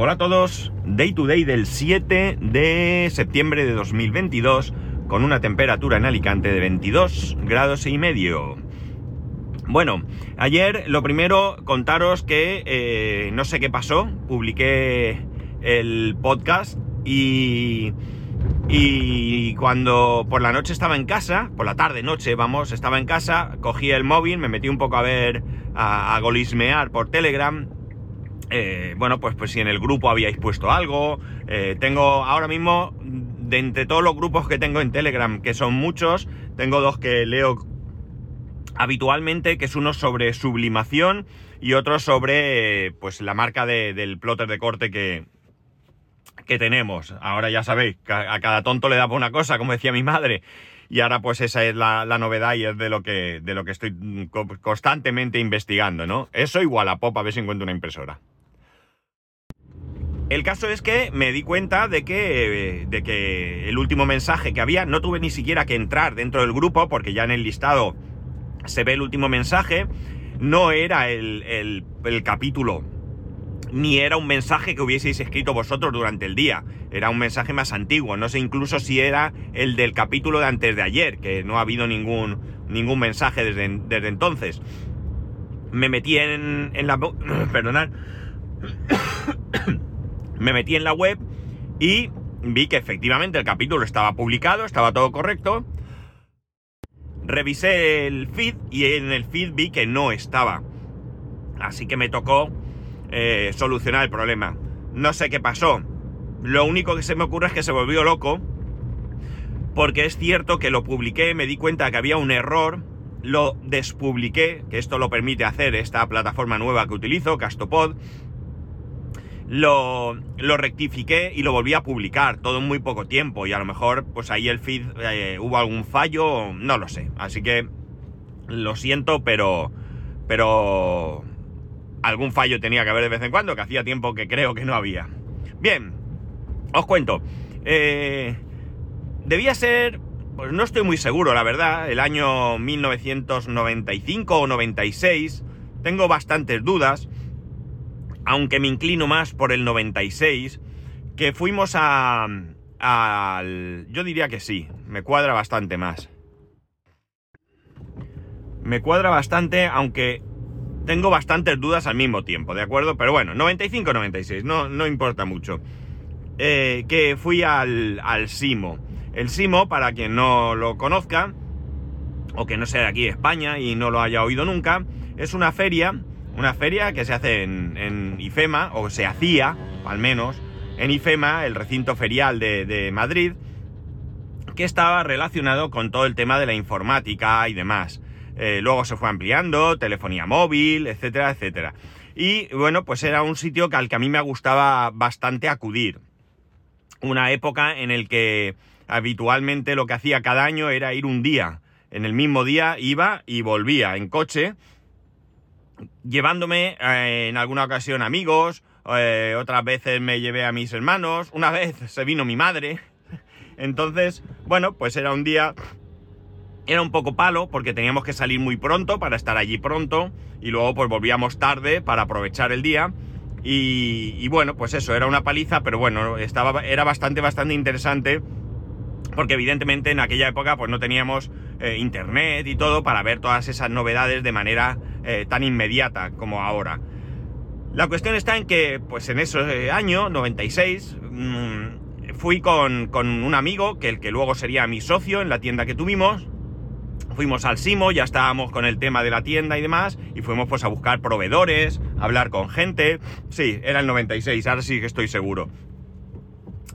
Hola a todos, Day to Day del 7 de septiembre de 2022 con una temperatura en Alicante de 22 grados y medio. Bueno, ayer lo primero contaros que eh, no sé qué pasó, publiqué el podcast y, y cuando por la noche estaba en casa, por la tarde, noche, vamos, estaba en casa, cogí el móvil, me metí un poco a ver, a, a golismear por Telegram eh, bueno, pues, pues si en el grupo habíais puesto algo. Eh, tengo ahora mismo, de entre todos los grupos que tengo en Telegram, que son muchos, tengo dos que leo habitualmente, que es uno sobre sublimación y otro sobre pues la marca del plotter de corte que, que tenemos. Ahora ya sabéis, a cada tonto le da por una cosa, como decía mi madre. Y ahora pues esa es la, la, novedad y es de lo que, de lo que estoy constantemente investigando, ¿no? Eso igual a pop a ver si encuentro una impresora. El caso es que me di cuenta de que, de que el último mensaje que había, no tuve ni siquiera que entrar dentro del grupo, porque ya en el listado se ve el último mensaje, no era el, el, el capítulo, ni era un mensaje que hubieseis escrito vosotros durante el día, era un mensaje más antiguo, no sé incluso si era el del capítulo de antes de ayer, que no ha habido ningún, ningún mensaje desde, desde entonces. Me metí en, en la... perdonad me metí en la web y vi que efectivamente el capítulo estaba publicado, estaba todo correcto. Revisé el feed y en el feed vi que no estaba. Así que me tocó eh, solucionar el problema. No sé qué pasó. Lo único que se me ocurre es que se volvió loco. Porque es cierto que lo publiqué, me di cuenta que había un error, lo despubliqué, que esto lo permite hacer esta plataforma nueva que utilizo, Castopod lo, lo, rectifiqué y lo volví a publicar, todo en muy poco tiempo, y a lo mejor pues ahí el feed eh, hubo algún fallo, no lo sé. Así que lo siento, pero, pero algún fallo tenía que haber de vez en cuando, que hacía tiempo que creo que no había. Bien, os cuento. Eh, debía ser, pues no estoy muy seguro, la verdad, el año 1995 o 96. Tengo bastantes dudas aunque me inclino más por el 96, que fuimos a... yo diría que sí, me cuadra bastante más. Me cuadra bastante, aunque tengo bastantes dudas al mismo tiempo, ¿de acuerdo? Pero bueno, 95-96, no, no importa mucho. Eh, que fui al, al Simo. El Simo, para quien no lo conozca, o que no sea de aquí de España y no lo haya oído nunca, es una feria una feria que se hace en, IFEMA, o se hacía, al menos, en IFEMA, el recinto ferial de, Madrid, que estaba relacionado con todo el tema de la informática y demás. Eh, luego se fue ampliando, telefonía móvil, etcétera, etcétera. Y bueno, pues era un sitio al que a mí me gustaba bastante acudir. Una época en el que habitualmente lo que hacía cada año era ir un día. En el mismo día iba y volvía en coche llevándome eh, en alguna ocasión amigos, eh, otras veces me llevé a mis hermanos, una vez se vino mi madre. Entonces, bueno, pues era un día... Era un poco palo porque teníamos que salir muy pronto para estar allí pronto y luego pues volvíamos tarde para aprovechar el día. Y, bueno, pues eso, era una paliza, pero bueno, estaba, era bastante, bastante interesante porque evidentemente en aquella época pues no teníamos eh, internet y todo para ver todas esas novedades de manera eh, tan inmediata como ahora. La cuestión está en que pues en ese año, 96, mmm, fui con, con, un amigo, que el que luego sería mi socio en la tienda que tuvimos, fuimos al Simo, ya estábamos con el tema de la tienda y demás, y fuimos pues a buscar proveedores, a hablar con gente, sí, era el 96, ahora sí que estoy seguro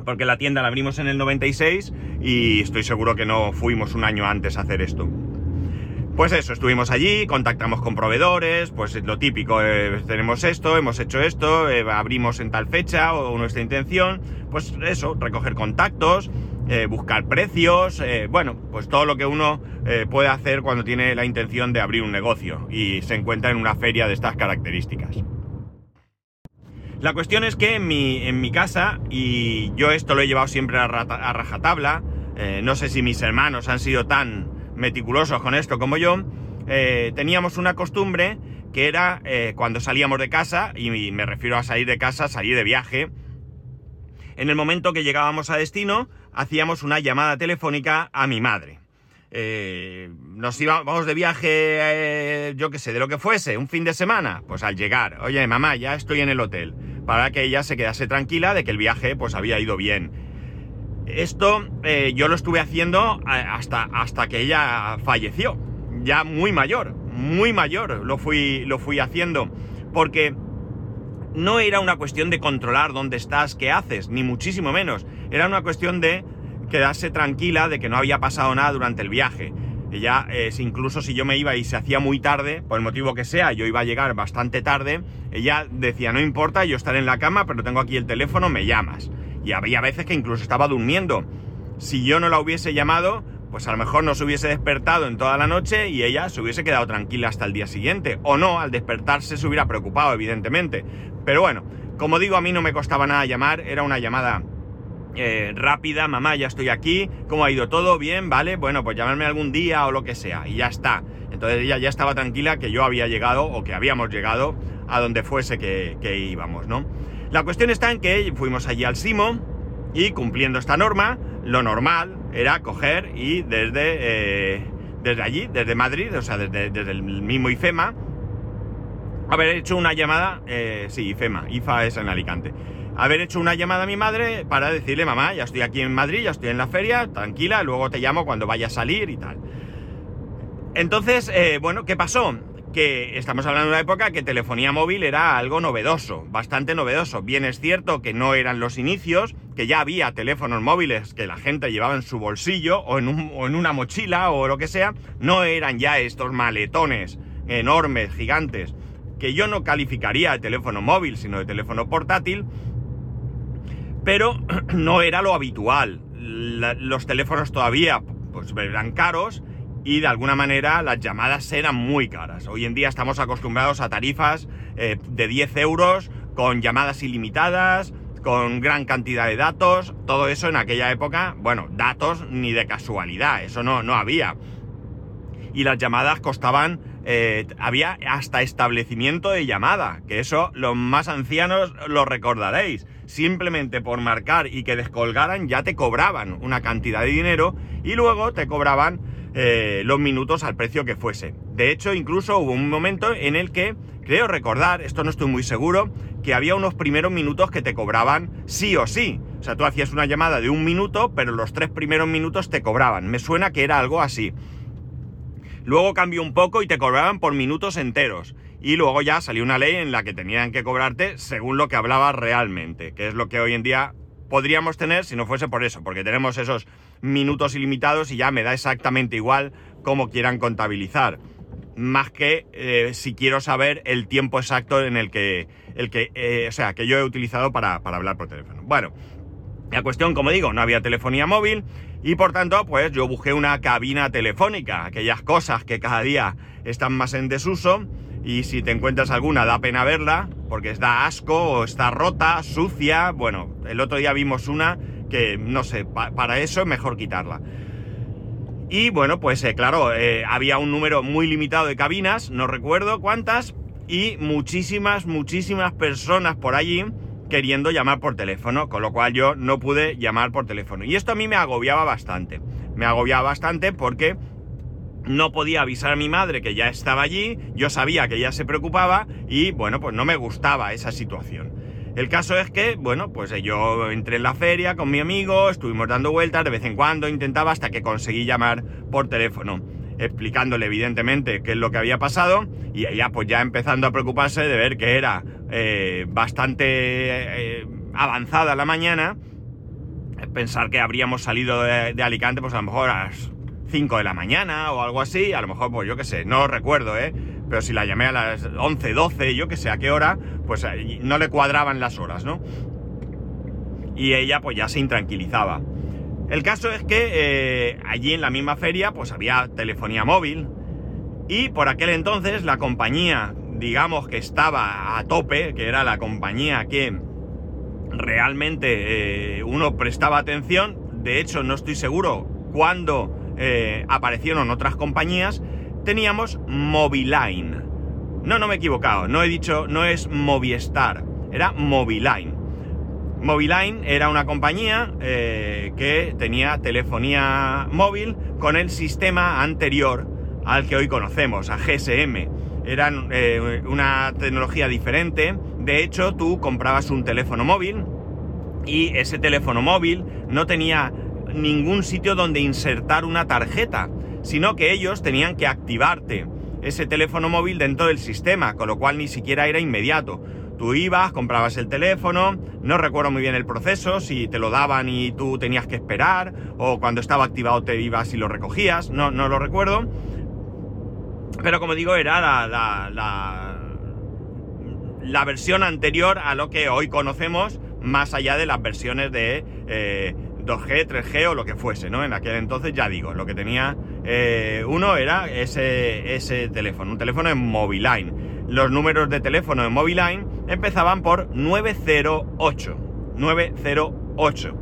porque la tienda la abrimos en el 96 y estoy seguro que no fuimos un año antes a hacer esto. Pues eso, estuvimos allí, contactamos con proveedores, pues lo típico, eh, tenemos esto, hemos hecho esto, eh, abrimos en tal fecha o nuestra intención, pues eso, recoger contactos, eh, buscar precios, bueno, pues todo lo que uno puede hacer cuando tiene la intención de abrir un negocio y se encuentra en una feria de estas características. La cuestión es que en mi, casa, y yo esto lo he llevado siempre a, a rajatabla, no sé si mis hermanos han sido tan meticulosos con esto como yo, eh, teníamos una costumbre que era eh, cuando salíamos de casa, y me refiero a salir de casa, salir de viaje, en el momento que llegábamos a destino, hacíamos una llamada telefónica a mi madre. Eh, nos íbamos de viaje, eh, yo qué sé, de lo que fuese, un fin de semana, pues al llegar, oye mamá, ya estoy en el hotel, para que ella se quedase tranquila de que el viaje pues había ido bien. Esto yo lo estuve haciendo hasta, hasta que ella falleció, ya muy mayor, muy mayor lo fui, lo fui haciendo, porque no era una cuestión de controlar dónde estás, qué haces, ni muchísimo menos. Era una cuestión de quedarse tranquila de que no había pasado nada durante el viaje. Ella, incluso si yo me iba y se hacía muy tarde, por el motivo que sea, yo iba a llegar bastante tarde, ella decía, no importa, yo estaré en la cama, pero tengo aquí el teléfono, me llamas. Y había veces que incluso estaba durmiendo. Si yo no la hubiese llamado, pues a lo mejor no se hubiese despertado en toda la noche y ella se hubiese quedado tranquila hasta el día siguiente. O no, al despertarse se hubiera preocupado, evidentemente. Pero bueno, como digo, a mí no me costaba nada llamar, era una llamada eh, rápida, mamá, ya estoy aquí, ¿cómo ha ido todo? Bien, vale, bueno, pues llamarme algún día o lo que sea, y ya está. Entonces ella ya estaba tranquila que yo había llegado o que habíamos llegado a donde fuese que, íbamos, ¿no? La cuestión está en que fuimos allí al Simo y cumpliendo esta norma, lo normal era coger y desde, eh, desde allí, desde Madrid, o sea, desde, el mismo IFEMA, haber hecho una llamada, eh, sí, IFEMA, IFA es en Alicante, haber hecho una llamada a mi madre para decirle, mamá, ya estoy aquí en Madrid, ya estoy en la feria, tranquila, luego te llamo cuando vaya a salir y tal. Entonces, eh, bueno, ¿qué pasó? Que estamos hablando de una época que telefonía móvil era algo novedoso, bastante novedoso. Bien es cierto que no eran los inicios, que ya había teléfonos móviles que la gente llevaba en su bolsillo o en, una mochila o lo que sea, no eran ya estos maletones enormes, gigantes, que yo no calificaría de teléfono móvil, sino de teléfono portátil, pero no era lo habitual. los teléfonos todavía pues eran caros y de alguna manera las llamadas eran muy caras. Hoy en día estamos acostumbrados a tarifas eh, de 10 euros con llamadas ilimitadas, con gran cantidad de datos, todo eso en aquella época, bueno, datos ni de casualidad, eso no, no había. Y las llamadas costaban, eh, había hasta establecimiento de llamada, que eso los más ancianos lo recordaréis. Simplemente por marcar y que descolgaran ya te cobraban una cantidad de dinero y luego te cobraban eh, los minutos al precio que fuese. De hecho, incluso hubo un momento en el que, creo recordar, esto no estoy muy seguro, que había unos primeros minutos que te cobraban sí o sí. O sea, tú hacías una llamada de un minuto, pero los tres primeros minutos te cobraban. Me suena que era algo así. Luego cambió un poco y te cobraban por minutos enteros. Y luego ya salió una ley en la que tenían que cobrarte según lo que hablabas realmente, que es lo que hoy en día podríamos tener si no fuese por eso, porque tenemos esos minutos ilimitados y ya me da exactamente igual cómo quieran contabilizar. Más que eh, si quiero saber el tiempo exacto en el que, el que eh, o sea, que yo he utilizado para, para hablar por teléfono. Bueno, la cuestión, como digo, no había telefonía móvil y por tanto, pues yo busqué una cabina telefónica, aquellas cosas que cada día están más en desuso y si te encuentras alguna da pena verla porque da asco o está rota, sucia. Bueno, el otro día vimos una que no sé, para eso es mejor quitarla. Y bueno, pues eh, claro, eh, había un número muy limitado de cabinas, no recuerdo cuántas, y muchísimas, muchísimas personas por allí queriendo llamar por teléfono, con lo cual yo no pude llamar por teléfono. Y esto a mí me agobiaba bastante. Me agobiaba bastante porque no podía avisar a mi madre que ya estaba allí, yo sabía que ella se preocupaba y bueno, pues no me gustaba esa situación. El caso es que, bueno, pues yo entré en la feria con mi amigo, estuvimos dando vueltas de vez en cuando, intentaba hasta que conseguí llamar por teléfono, explicándole evidentemente qué es lo que había pasado y ella pues ya empezando a preocuparse de ver que era eh, bastante eh, avanzada la mañana, pensar que habríamos salido de, Alicante pues a lo mejor a las 5 de la mañana o algo así, a lo mejor pues yo qué sé, no recuerdo, ¿eh? Pero si la llamé a las 11, 12, yo que sé a qué hora, pues eh, no le cuadraban las horas, ¿no? Y ella pues ya se intranquilizaba. El caso es que eh, allí en la misma feria pues había telefonía móvil y por aquel entonces la compañía, digamos que estaba a tope, que era la compañía que realmente eh, uno prestaba atención, de hecho no estoy seguro cuándo aparecieron otras compañías, teníamos Moviline. No, no me he equivocado, no he dicho, no es Movistar, era Moviline. Moviline era una compañía eh, que tenía telefonía móvil con el sistema anterior al que hoy conocemos, a GSM. Era eh, una tecnología diferente. De hecho, tú comprabas un teléfono móvil y ese teléfono móvil no tenía ningún sitio donde insertar una tarjeta, sino que ellos tenían que activarte ese teléfono móvil dentro del sistema, con lo cual ni siquiera era inmediato. Tú ibas, comprabas el teléfono, no recuerdo muy bien el proceso, si te lo daban y tú tenías que esperar, o cuando estaba activado te ibas y lo recogías, no, no lo recuerdo. Pero como digo, era la, la, la, versión anterior a lo que hoy conocemos, más allá de las versiones de 2G, eh, 3G o lo que fuese, ¿no? En aquel entonces, ya digo, lo que tenía eh, uno era ese, ese teléfono, un teléfono en Moviline. Los números de teléfono en Moviline empezaban por 908. 908.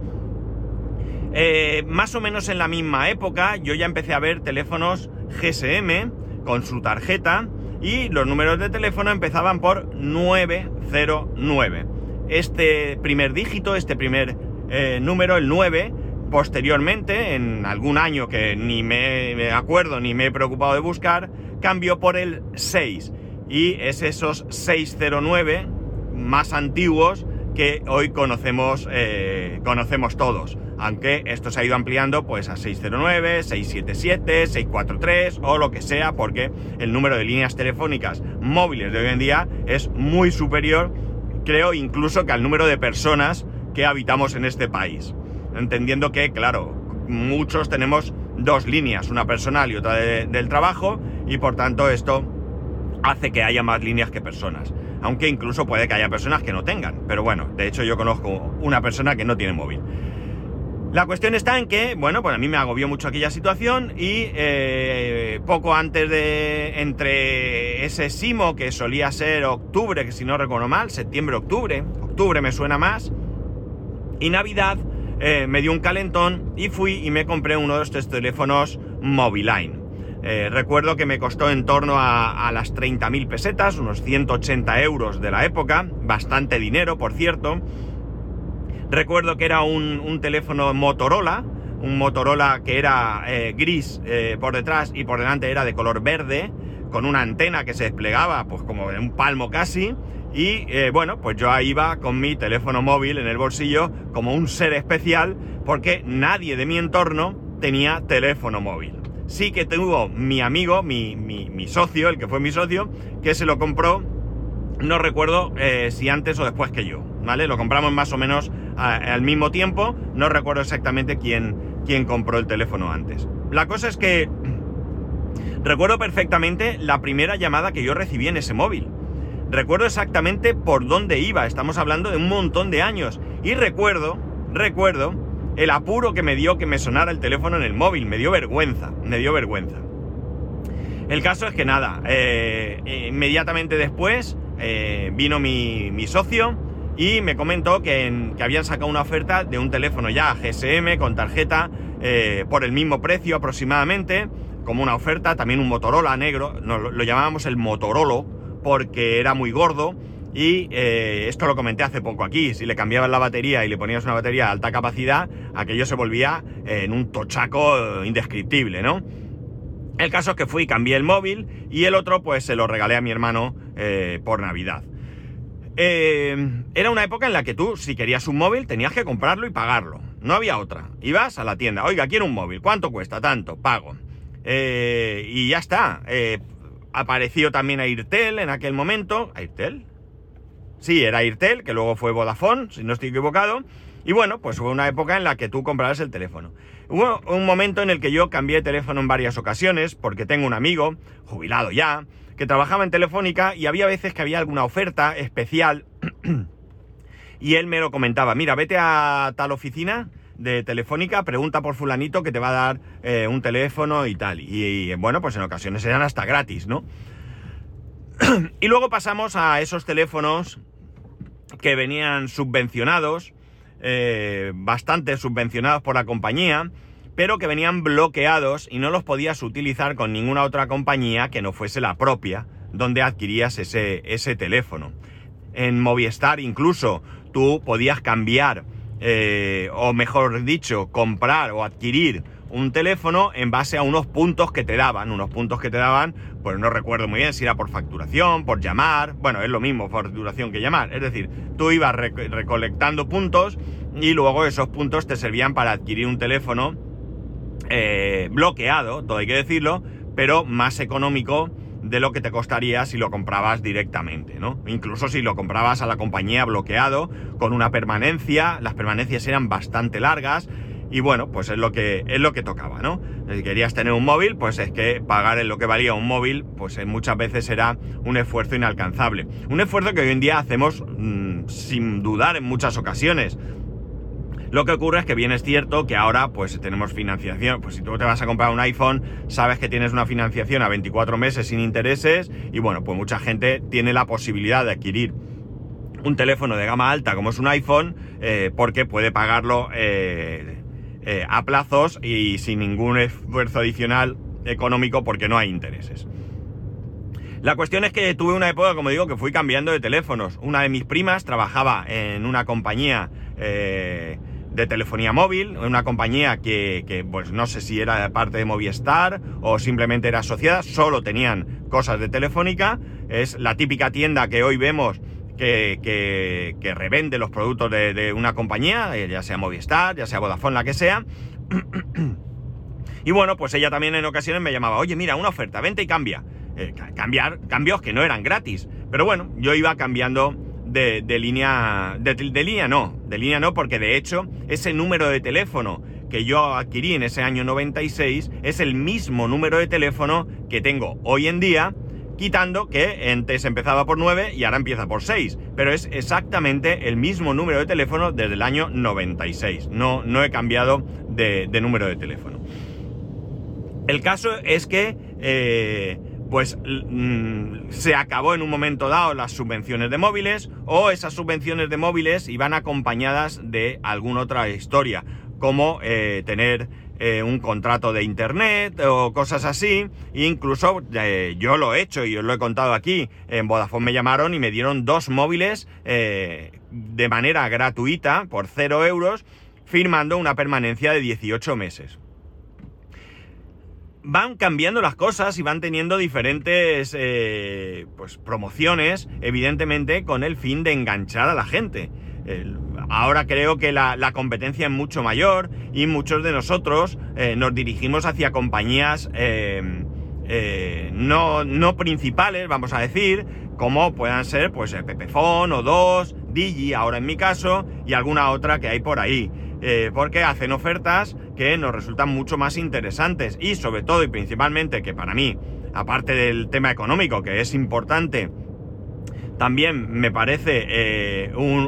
Eh, más o menos en la misma época yo ya empecé a ver teléfonos GSM con su tarjeta y los números de teléfono empezaban por 909. Este primer dígito, este primer eh, número, el 9, posteriormente, en algún año que ni me acuerdo ni me he preocupado de buscar, cambió por el 6. Y es esos 609 más antiguos que hoy conocemos, eh, conocemos todos. Aunque esto se ha ido ampliando pues a 609, 677, 643 o lo que sea, porque el número de líneas telefónicas móviles de hoy en día es muy superior, creo incluso que al número de personas que habitamos en este país. Entendiendo que, claro, muchos tenemos dos líneas, una personal y otra del trabajo, y por tanto esto hace que haya más líneas que personas. Aunque incluso puede que haya personas que no tengan. Pero bueno, de hecho yo conozco una persona que no tiene móvil. La cuestión está en que, bueno, pues a mí me agobió mucho aquella situación y eh, poco antes de, entre ese simo que solía ser octubre, que si no recuerdo mal, septiembre-octubre, octubre me suena más, y Navidad eh, me dio un calentón y fui y me compré uno de estos teléfonos Moviline. Eh, recuerdo que me costó en torno a, las 30.000 pesetas, unos 180 euros de la época, bastante dinero, por cierto. Recuerdo que era un, teléfono Motorola, un Motorola que era eh, gris por detrás y por delante era de color verde, con una antena que se desplegaba, pues como de un palmo casi. Y bueno, pues yo ahí iba con mi teléfono móvil en el bolsillo como un ser especial, porque nadie de mi entorno tenía teléfono móvil sí que tuvo mi amigo, mi, socio, el que fue mi socio, que se lo compró, no recuerdo eh, si antes o después que yo, ¿vale? Lo compramos más o menos al mismo tiempo, no recuerdo exactamente quién, quién compró el teléfono antes. La cosa es que recuerdo perfectamente la primera llamada que yo recibí en ese móvil. Recuerdo exactamente por dónde iba, estamos hablando de un montón de años. Y recuerdo, recuerdo el apuro que me dio que me sonara el teléfono en el móvil. Me dio vergüenza, me dio vergüenza. El caso es que nada, eh, inmediatamente después eh, vino mi, socio y me comentó que, habían sacado una oferta de un teléfono ya GSM con tarjeta eh, por el mismo precio aproximadamente, como una oferta, también un Motorola negro, lo, lo llamábamos el Motorola porque era muy gordo y eh, esto lo comenté hace poco aquí, si le cambiabas la batería y le ponías una batería de alta capacidad, aquello se volvía eh, en un tochaco indescriptible, ¿no? El caso es que fui, cambié el móvil y el otro pues se lo regalé a mi hermano eh, por Navidad. era una época en la que tú, si querías un móvil, tenías que comprarlo y pagarlo. No había otra. Ibas a la tienda, oiga, quiero un móvil, ¿cuánto cuesta? Tanto, pago. y ya está. Apareció también Airtel en aquel momento. ¿Airtel? Sí, era Airtel, que luego fue Vodafone, si no estoy equivocado. Y bueno, pues fue una época en la que tú comprabas el teléfono. Hubo un momento en el que yo cambié de teléfono en varias ocasiones, porque tengo un amigo, jubilado ya, que trabajaba en Telefónica y había veces que había alguna oferta especial y él me lo comentaba, mira, vete a tal oficina de Telefónica, pregunta por fulanito que te va a dar eh, un teléfono y tal. y, bueno, pues en ocasiones eran hasta gratis, ¿no? y luego pasamos a esos teléfonos que venían subvencionados, eh, bastante subvencionados por la compañía, pero que venían bloqueados y no los podías utilizar con ninguna otra compañía que no fuese la propia donde adquirías ese, ese teléfono. En Movistar incluso tú podías cambiar, eh, o mejor dicho, comprar o adquirir un teléfono en base a unos puntos que te daban, unos puntos que te daban, pues no recuerdo muy bien si era por facturación, por llamar, bueno, es lo mismo facturación que llamar, es decir, tú ibas recolectando puntos y luego esos puntos te servían para adquirir un teléfono eh, bloqueado, todo hay que decirlo, pero más económico de lo que te costaría si lo comprabas directamente, ¿no? Incluso si lo comprabas a la compañía bloqueado, con una permanencia, las permanencias eran bastante largas, y bueno, pues es lo que, es lo que tocaba, ¿no? Si querías tener un móvil, pues es que pagar en lo que valía un móvil, pues muchas veces era un esfuerzo inalcanzable. Un esfuerzo que hoy en día hacemos mm, sin dudar en muchas ocasiones. Lo que ocurre es que bien es cierto que ahora pues tenemos financiación, pues si tú te vas a comprar un iPhone, sabes que tienes una financiación a 24 meses sin intereses y bueno, pues mucha gente tiene la posibilidad de adquirir un teléfono de gama alta como es un iPhone eh, porque puede pagarlo eh, eh, a plazos y sin ningún esfuerzo adicional económico porque no hay intereses. La cuestión es que tuve una época, como digo, que fui cambiando de teléfonos. Una de mis primas trabajaba en una compañía de telefonía móvil, una compañía que, pues no sé si era parte de Movistar o simplemente era asociada, solo tenían cosas de telefónica. Es la típica tienda que hoy vemos que, revende los productos de, una compañía, eh, ya sea Movistar, ya sea Vodafone, la que sea. y bueno, pues ella también en ocasiones me llamaba, oye, mira, una oferta, vente y cambia. Eh, cambiar, cambios que no eran gratis. Pero bueno, yo iba cambiando de, línea, de, línea no, de línea no, porque de hecho ese número de teléfono que yo adquirí en ese año 96 es el mismo número de teléfono que tengo hoy en día quitando que antes empezaba por 9 y ahora empieza por 6, pero es exactamente el mismo número de teléfono desde el año 96, no, no he cambiado de, número de teléfono. El caso es que, eh, pues, mm, se acabó en un momento dado las subvenciones de móviles o esas subvenciones de móviles iban acompañadas de alguna otra historia, como eh, tener eh, un contrato de internet o cosas así. incluso eh, yo lo he hecho y os lo he contado aquí. En Vodafone me llamaron y me dieron dos móviles de manera gratuita por 0 euros, firmando una permanencia de 18 meses. Van cambiando las cosas y van teniendo diferentes pues, promociones, evidentemente con el fin de enganchar a la gente ahora creo que la, competencia es mucho mayor y muchos de nosotros eh, nos dirigimos hacia compañías eh, eh, no, no, principales, vamos a decir, como puedan ser pues Pepefon o dos, Digi, ahora en mi caso, y alguna otra que hay por ahí. Porque hacen ofertas que nos resultan mucho más interesantes y sobre todo y principalmente que para mí, aparte del tema económico que es importante, también me parece eh, un,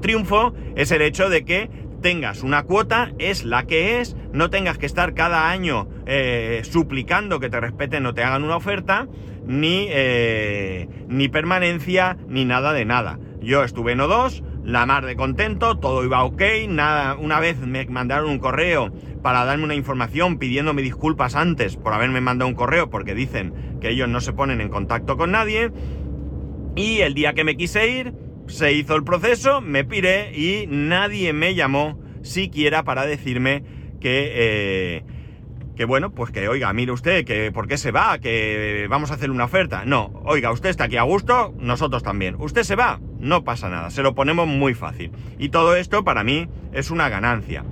triunfo es el hecho de que tengas una cuota, es la que es, no tengas que estar cada año eh, suplicando que te respeten o te hagan una oferta, ni, eh, ni permanencia, ni nada de nada. Yo estuve en O2, la mar de contento, todo iba ok, nada, una vez me mandaron un correo para darme una información pidiéndome disculpas antes por haberme mandado un correo porque dicen que ellos no se ponen en contacto con nadie. Y el día que me quise ir, se hizo el proceso, me piré y nadie me llamó siquiera para decirme que, eh, que bueno, pues que oiga, mire usted, que por qué se va, que vamos a hacer una oferta. No, oiga, usted está aquí a gusto, nosotros también. Usted se va, no pasa nada, se lo ponemos muy fácil. Y todo esto para mí es una ganancia.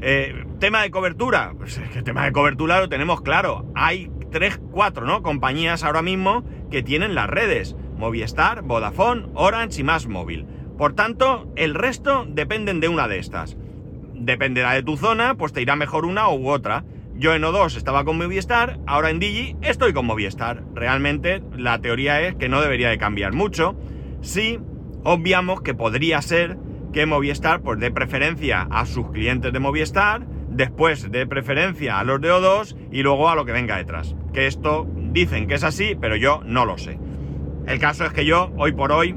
Eh, tema de cobertura, pues el tema de cobertura lo tenemos claro. Hay 3, 4 ¿no? compañías ahora mismo que tienen las redes. Movistar, Vodafone, Orange y Más Móvil. Por tanto, el resto dependen de una de estas. Dependerá de tu zona, pues te irá mejor una u otra. Yo en O2 estaba con Movistar, ahora en Digi estoy con Movistar. Realmente la teoría es que no debería de cambiar mucho. Si obviamos que podría ser que Movistar pues dé preferencia a sus clientes de Movistar, después dé preferencia a los de O2 y luego a lo que venga detrás. Que esto dicen que es así, pero yo no lo sé. El caso es que yo, hoy por hoy,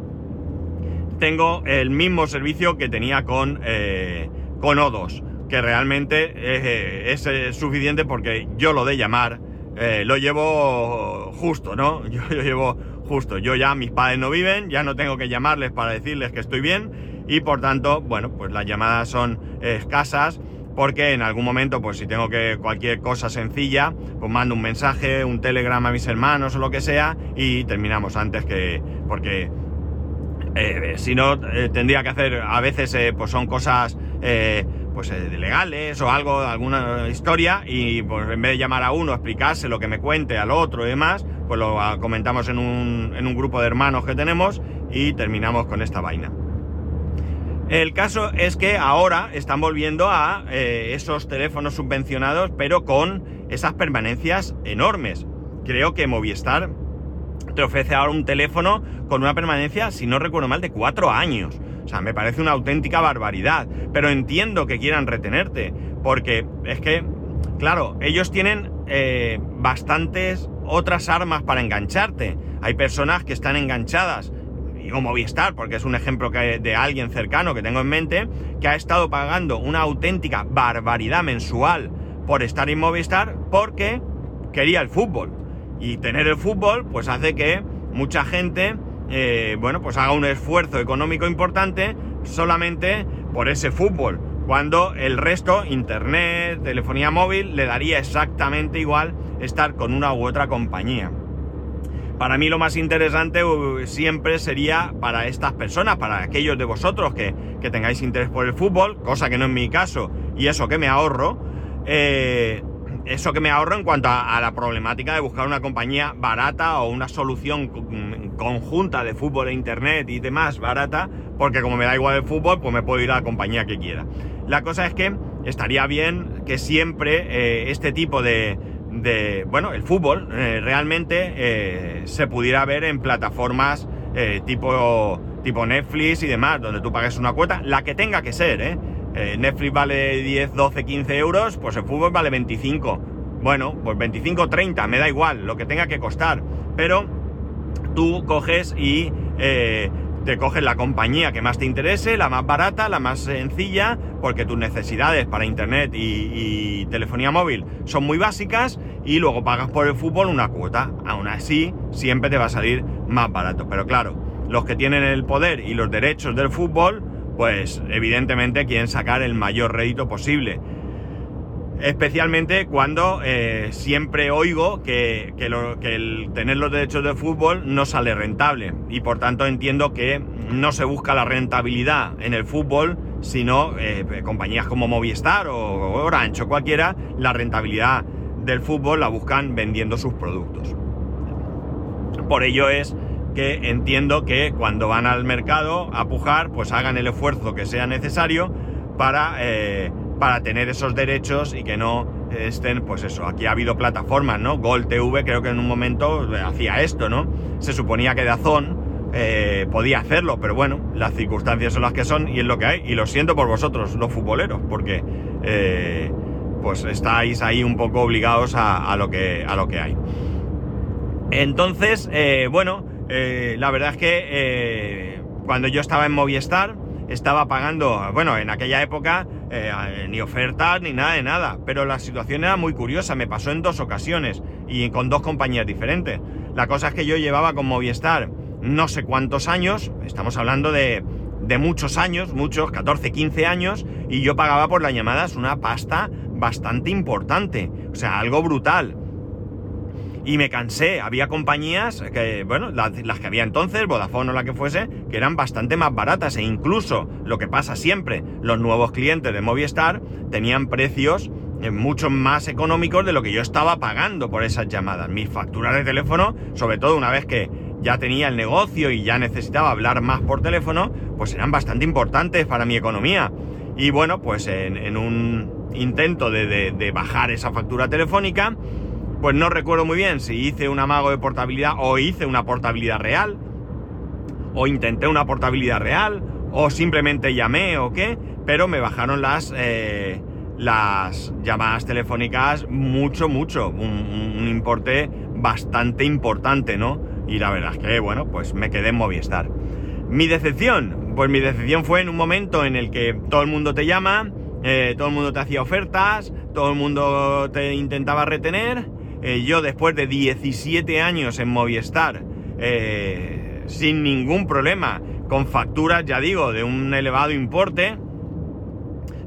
tengo el mismo servicio que tenía con, eh, con O2, que realmente eh, es, suficiente porque yo lo de llamar eh, lo llevo justo, ¿no? Yo lo llevo justo. Yo ya, mis padres no viven, ya no tengo que llamarles para decirles que estoy bien y por tanto, bueno, pues las llamadas son escasas porque en algún momento, pues si tengo que cualquier cosa sencilla, pues mando un mensaje, un telegrama a mis hermanos o lo que sea y terminamos antes que... porque eh, si no, eh, tendría que hacer, a veces eh, pues son cosas pues legales o algo, alguna historia y pues en vez de llamar a uno, explicarse lo que me cuente al otro y demás, pues lo comentamos en un, en un grupo de hermanos que tenemos y terminamos con esta vaina. El caso es que ahora están volviendo a eh, esos teléfonos subvencionados, pero con esas permanencias enormes. Creo que Movistar te ofrece ahora un teléfono con una permanencia, si no recuerdo mal, de cuatro años. Me parece una auténtica barbaridad. Pero entiendo que quieran retenerte, porque es que, claro, ellos tienen eh, bastantes otras armas para engancharte. Hay personas que están enganchadas digo Movistar porque es un ejemplo de alguien cercano que tengo en mente, que ha estado pagando una auténtica barbaridad mensual por estar en Movistar porque quería el fútbol. Y tener el fútbol pues hace que mucha gente, eh, bueno, pues haga un esfuerzo económico importante solamente por ese fútbol. Cuando el resto, internet, telefonía móvil, le daría exactamente igual estar con una u otra compañía. Para mí lo más interesante uh, siempre sería para estas personas, para aquellos de vosotros que, tengáis interés por el fútbol, cosa que no es mi caso, y eso que me ahorro, eh, eso que me ahorro en cuanto a, la problemática de buscar una compañía barata o una solución conjunta de fútbol e internet y demás barata, porque como me da igual el fútbol, pues me puedo ir a la compañía que quiera. La cosa es que estaría bien que siempre eh, este tipo de, bueno, el fútbol eh, realmente eh, se pudiera ver en plataformas tipo, tipo Netflix y demás, donde tú pagues una cuota, la que tenga que ser, ¿eh? Netflix vale 10, 12, 15 euros, pues el fútbol vale 25. Bueno, pues 25, 30, me da igual, lo que tenga que costar. Pero tú coges y te coges la compañía que más te interese, la más barata, la más sencilla, porque tus necesidades para internet y, telefonía móvil son muy básicas y luego pagas por el fútbol una cuota. Aún así, siempre te va a salir más barato. Pero claro, los que tienen el poder y los derechos del fútbol, pues evidentemente quieren sacar el mayor rédito posible especialmente cuando eh, siempre oigo que, el tener los derechos de fútbol no sale rentable y por tanto entiendo que no se busca la rentabilidad en el fútbol, sino eh, compañías como Movistar o Orange cualquiera, la rentabilidad del fútbol la buscan vendiendo sus productos. Por ello es que entiendo que cuando van al mercado a pujar, pues hagan el esfuerzo que sea necesario para... Eh, para tener esos derechos y que no estén, pues eso, aquí ha habido plataformas, ¿no? Gol TV creo que en un momento hacía esto, ¿no? Se suponía que Dazón eh, podía hacerlo, pero bueno, las circunstancias son las que son y es lo que hay. Y lo siento por vosotros, los futboleros, porque eh, pues estáis ahí un poco obligados a, lo, que, a lo que hay. Entonces, eh, la verdad es que cuando yo estaba en Movistar, estaba pagando, bueno, en aquella época eh, ni ofertas ni nada de nada, pero la situación era muy curiosa, me pasó en dos ocasiones y con dos compañías diferentes. La cosa es que yo llevaba con Movistar no sé cuántos años, estamos hablando de, de muchos años, muchos, 14, 15 años, y yo pagaba por las llamadas una pasta bastante importante, o sea, algo brutal y me cansé. Había compañías que, bueno, las, que había entonces, Vodafone o la que fuese, que eran bastante más baratas e incluso, lo que pasa siempre, los nuevos clientes de Movistar tenían precios eh, mucho más económicos de lo que yo estaba pagando por esas llamadas. Mis facturas de teléfono, sobre todo una vez que ya tenía el negocio y ya necesitaba hablar más por teléfono, pues eran bastante importantes para mi economía. Y bueno, pues en, un intento de bajar esa factura telefónica, pues no recuerdo muy bien si hice un amago de portabilidad o hice una portabilidad real, o intenté una portabilidad real, o simplemente llamé o qué, pero me bajaron las, eh, las llamadas telefónicas mucho, mucho, un, importe bastante importante, ¿no? Y la verdad es que, bueno, pues me quedé en Movistar. Mi decepción, pues mi decepción fue en un momento en el que todo el mundo te llama, eh, todo el mundo te hacía ofertas, todo el mundo te intentaba retener eh, yo después de 17 años en Movistar, eh, sin ningún problema, con facturas, ya digo, de un elevado importe,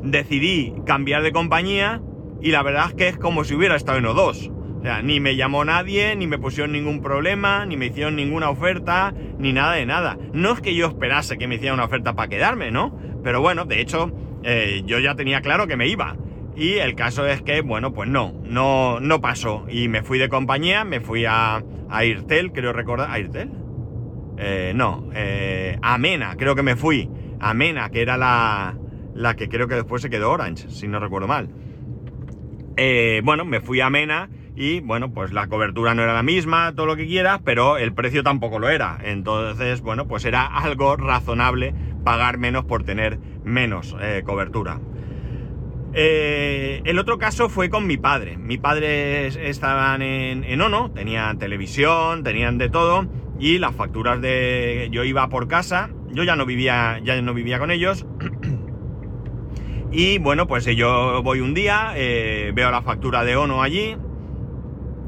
decidí cambiar de compañía y la verdad es que es como si hubiera estado en O2. O sea, ni me llamó nadie, ni me pusieron ningún problema, ni me hicieron ninguna oferta, ni nada de nada. No es que yo esperase que me hicieran una oferta para quedarme, ¿no? Pero bueno, de hecho, eh, yo ya tenía claro que me iba. Y el caso es que, bueno, pues no, no, no pasó. Y me fui de compañía, me fui a, a Irtel, creo recordar. ¿A Irtel? Eh, no, eh, a Mena, creo que me fui. A Mena, que era la, la que creo que después se quedó Orange, si no recuerdo mal. Eh, bueno, me fui a Mena y bueno, pues la cobertura no era la misma, todo lo que quieras, pero el precio tampoco lo era. Entonces, bueno, pues era algo razonable pagar menos por tener menos eh, cobertura. Eh, el otro caso fue con mi padre. Mi padre estaban en, en, Ono, tenían televisión, tenían de todo, y las facturas de. Yo iba por casa, yo ya no vivía, ya no vivía con ellos. Y bueno, pues yo voy un día, eh, veo la factura de ONO allí,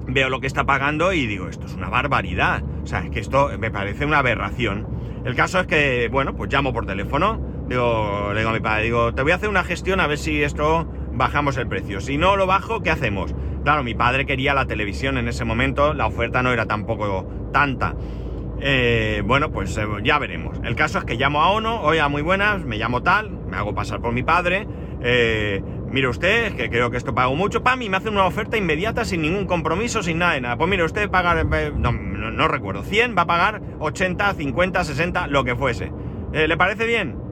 veo lo que está pagando y digo, esto es una barbaridad. O sea, es que esto me parece una aberración. El caso es que, bueno, pues llamo por teléfono, digo, le digo a mi padre, digo, te voy a hacer una gestión a ver si esto bajamos el precio. Si no lo bajo, ¿qué hacemos? Claro, mi padre quería la televisión en ese momento, la oferta no era tampoco tanta. Eh, bueno, pues eh, ya veremos. El caso es que llamo a ONO, oiga, muy buenas, me llamo tal, me hago pasar por mi padre. Eh, mire usted, que creo que esto pago mucho. Pam, y me hacen una oferta inmediata sin ningún compromiso, sin nada de nada. Pues mire usted, pagar, eh, no, no, no, recuerdo, 100, va a pagar 80, 50, 60, lo que fuese. Eh, ¿Le parece bien?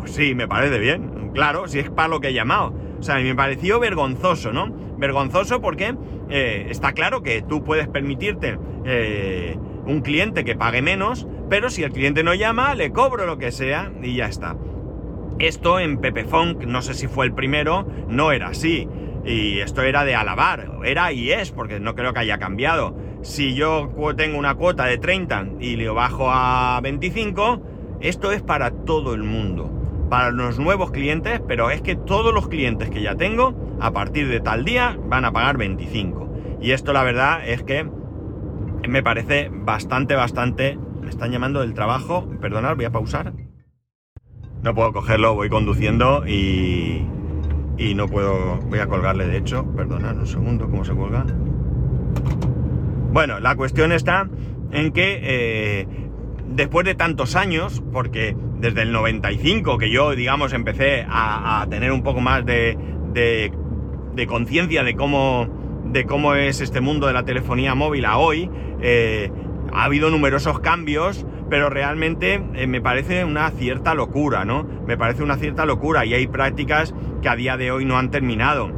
Pues sí, me parece bien. Claro, si es para lo que he llamado. O sea, me pareció vergonzoso, ¿no? Vergonzoso porque eh, está claro que tú puedes permitirte eh, un cliente que pague menos, pero si el cliente no llama, le cobro lo que sea y ya está. Esto en Pepe Funk, no sé si fue el primero, no era así. Y esto era de alabar, era y es, porque no creo que haya cambiado. Si yo tengo una cuota de 30 y le bajo a 25, esto es para todo el mundo. Para los nuevos clientes, pero es que todos los clientes que ya tengo, a partir de tal día, van a pagar 25. Y esto la verdad es que me parece bastante, bastante... Me están llamando del trabajo. Perdonad, voy a pausar. No puedo cogerlo, voy conduciendo y, y no puedo... Voy a colgarle, de hecho. Perdonad un segundo, ¿cómo se cuelga? Bueno, la cuestión está en que eh, después de tantos años, porque desde el 95 que yo, digamos, empecé a, tener un poco más de, de, conciencia de cómo, de cómo es este mundo de la telefonía móvil a hoy, eh, ha habido numerosos cambios, pero realmente eh, me parece una cierta locura, ¿no? Me parece una cierta locura y hay prácticas que a día de hoy no han terminado.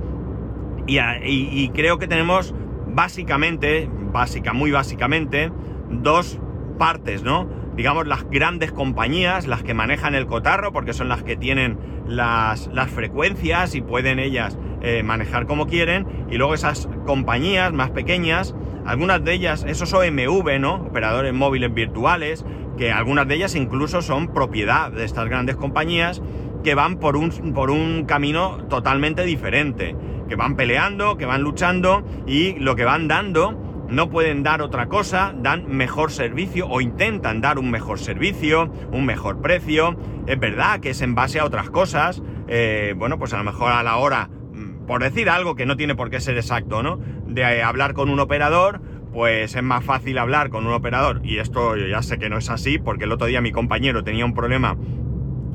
Y, y creo que tenemos básicamente, básica, muy básicamente, dos partes, ¿no? Digamos las grandes compañías, las que manejan el cotarro, porque son las que tienen las, las frecuencias y pueden ellas eh, manejar como quieren, y luego esas compañías más pequeñas, algunas de ellas, esos OMV, ¿no? Operadores móviles virtuales, que algunas de ellas incluso son propiedad de estas grandes compañías que van por un, por un camino totalmente diferente, que van peleando, que van luchando y lo que van dando no pueden dar otra cosa, dan mejor servicio o intentan dar un mejor servicio, un mejor precio. Es verdad que es en base a otras cosas. Eh, bueno, pues a lo mejor a la hora, por decir algo que no tiene por qué ser exacto, ¿no? De hablar con un operador, pues es más fácil hablar con un operador. Y esto ya sé que no es así, porque el otro día mi compañero tenía un problema,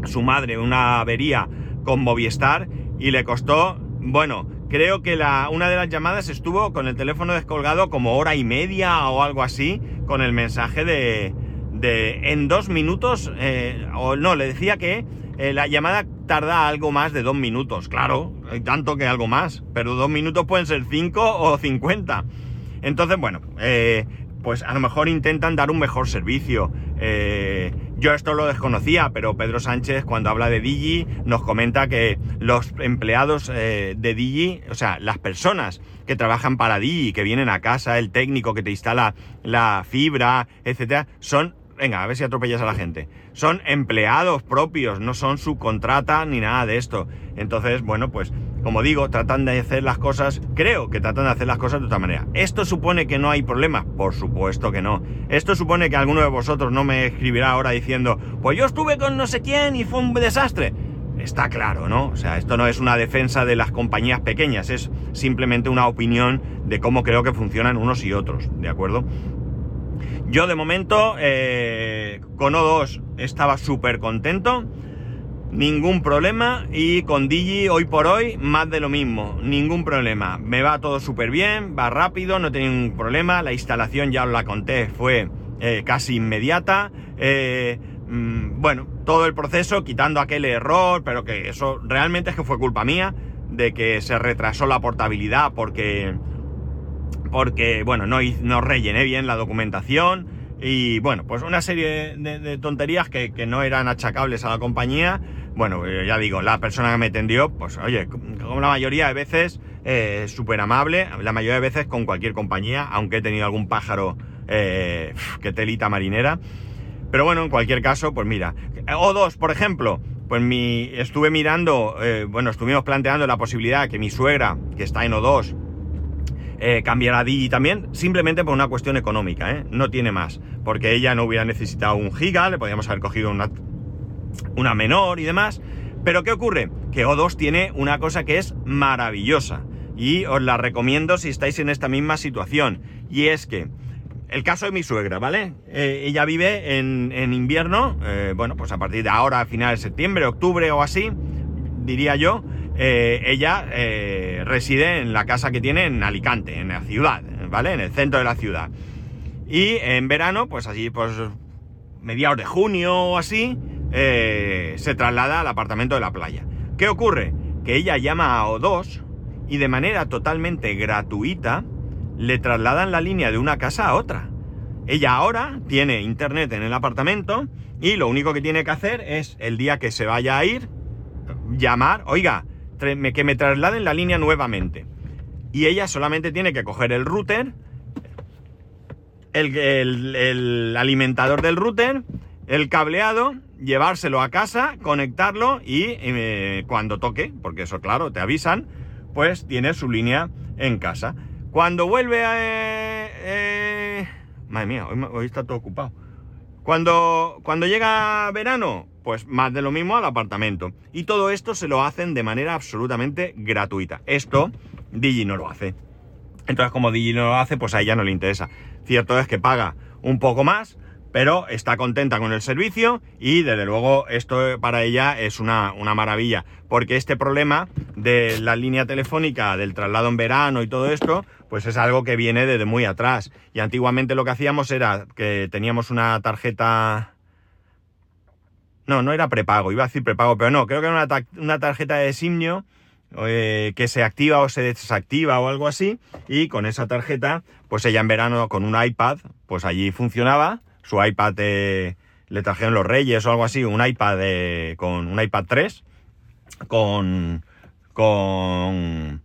su madre, una avería con Movistar, y le costó, bueno, creo que la, una de las llamadas estuvo con el teléfono descolgado como hora y media o algo así, con el mensaje de, de en dos minutos, eh, o no, le decía que eh, la llamada tarda algo más de dos minutos, claro, hay tanto que algo más, pero dos minutos pueden ser cinco o cincuenta. Entonces, bueno, eh, pues a lo mejor intentan dar un mejor servicio. Eh, yo esto lo desconocía, pero Pedro Sánchez cuando habla de Digi nos comenta que los empleados eh, de Digi, o sea, las personas que trabajan para Digi, que vienen a casa, el técnico que te instala la fibra, etcétera, son venga, a ver si atropellas a la gente. Son empleados propios, no son subcontrata ni nada de esto. Entonces, bueno, pues como digo, tratan de hacer las cosas, creo que tratan de hacer las cosas de otra manera. ¿Esto supone que no hay problema? Por supuesto que no. ¿Esto supone que alguno de vosotros no me escribirá ahora diciendo, pues yo estuve con no sé quién y fue un desastre? Está claro, ¿no? O sea, esto no es una defensa de las compañías pequeñas, es simplemente una opinión de cómo creo que funcionan unos y otros, ¿de acuerdo? Yo de momento eh, con O2 estaba súper contento, ningún problema y con Digi hoy por hoy más de lo mismo, ningún problema. Me va todo súper bien, va rápido, no tengo ningún problema, la instalación ya os la conté, fue eh, casi inmediata. Eh, mm, bueno, todo el proceso quitando aquel error, pero que eso realmente es que fue culpa mía de que se retrasó la portabilidad porque porque, bueno, no, no rellené bien la documentación y, bueno, pues una serie de, tonterías que, no eran achacables a la compañía. Bueno, eh, ya digo, la persona que me atendió, pues, oye, como la mayoría de veces, eh, súper amable, la mayoría de veces con cualquier compañía, aunque he tenido algún pájaro eh, que telita marinera. Pero bueno, en cualquier caso, pues mira, O2, por ejemplo, pues mi, estuve mirando, eh, bueno, estuvimos planteando la posibilidad que mi suegra, que está en O2, eh, a Digi también, simplemente por una cuestión económica, ¿eh? no tiene más, porque ella no hubiera necesitado un giga, le podríamos haber cogido una, una menor y demás, pero ¿qué ocurre? Que O2 tiene una cosa que es maravillosa y os la recomiendo si estáis en esta misma situación, y es que el caso de mi suegra, ¿vale? Eh, ella vive en, invierno, eh, bueno, pues a partir de ahora, a finales de septiembre, octubre o así, diría yo, eh, ella reside en la casa que tiene en Alicante, en la ciudad, ¿vale? En el centro de la ciudad. Y en verano, pues así, pues mediados de junio o así, eh, se traslada al apartamento de la playa. ¿Qué ocurre? Que ella llama a O2 y de manera totalmente gratuita le trasladan la línea de una casa a otra. Ella ahora tiene internet en el apartamento y lo único que tiene que hacer es el día que se vaya a ir, llamar, oiga, que me trasladen la línea nuevamente. Y ella solamente tiene que coger el router, el, alimentador del router, el cableado, llevárselo a casa, conectarlo y eh, cuando toque, porque eso claro, te avisan, pues tiene su línea en casa. Cuando vuelve a... Eh, eh, madre mía, hoy, hoy, está todo ocupado. Cuando, cuando llega verano, pues más de lo mismo al apartamento. Y todo esto se lo hacen de manera absolutamente gratuita. Esto Digi no lo hace. Entonces, como Digi no lo hace, pues a ella no le interesa. Cierto es que paga un poco más, pero está contenta con el servicio y desde luego esto para ella es una, una, maravilla, porque este problema de la línea telefónica, del traslado en verano y todo esto, pues es algo que viene desde muy atrás. Y antiguamente lo que hacíamos era que teníamos una tarjeta no, no era prepago, iba a decir prepago, pero no, creo que era una, tarjeta de Simnio eh, que se activa o se desactiva o algo así. Y con esa tarjeta, pues ella en verano con un iPad, pues allí funcionaba. Su iPad le trajeron los Reyes o algo así, un iPad con un iPad 3 con con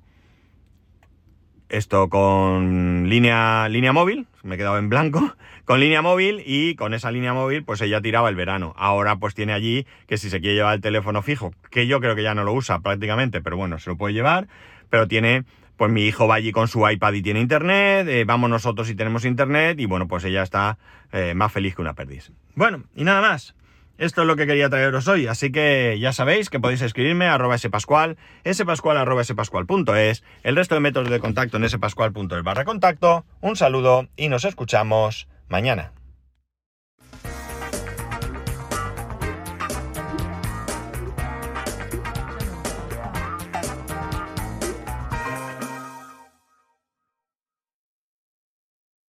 esto con línea línea móvil, me he quedado en blanco con línea móvil y con esa línea móvil pues ella tiraba el verano. Ahora pues tiene allí que si se quiere llevar el teléfono fijo, que yo creo que ya no lo usa prácticamente, pero bueno, se lo puede llevar, pero tiene pues mi hijo va allí con su iPad y tiene internet, eh, vamos nosotros y tenemos internet y bueno, pues ella está eh, más feliz que una perdiz. Bueno, y nada más. Esto es lo que quería traeros hoy, así que ya sabéis que podéis escribirme a arroba spascual, spascual arroba spascual.es, el resto de métodos de contacto en spascual.es barra contacto. Un saludo y nos escuchamos mañana.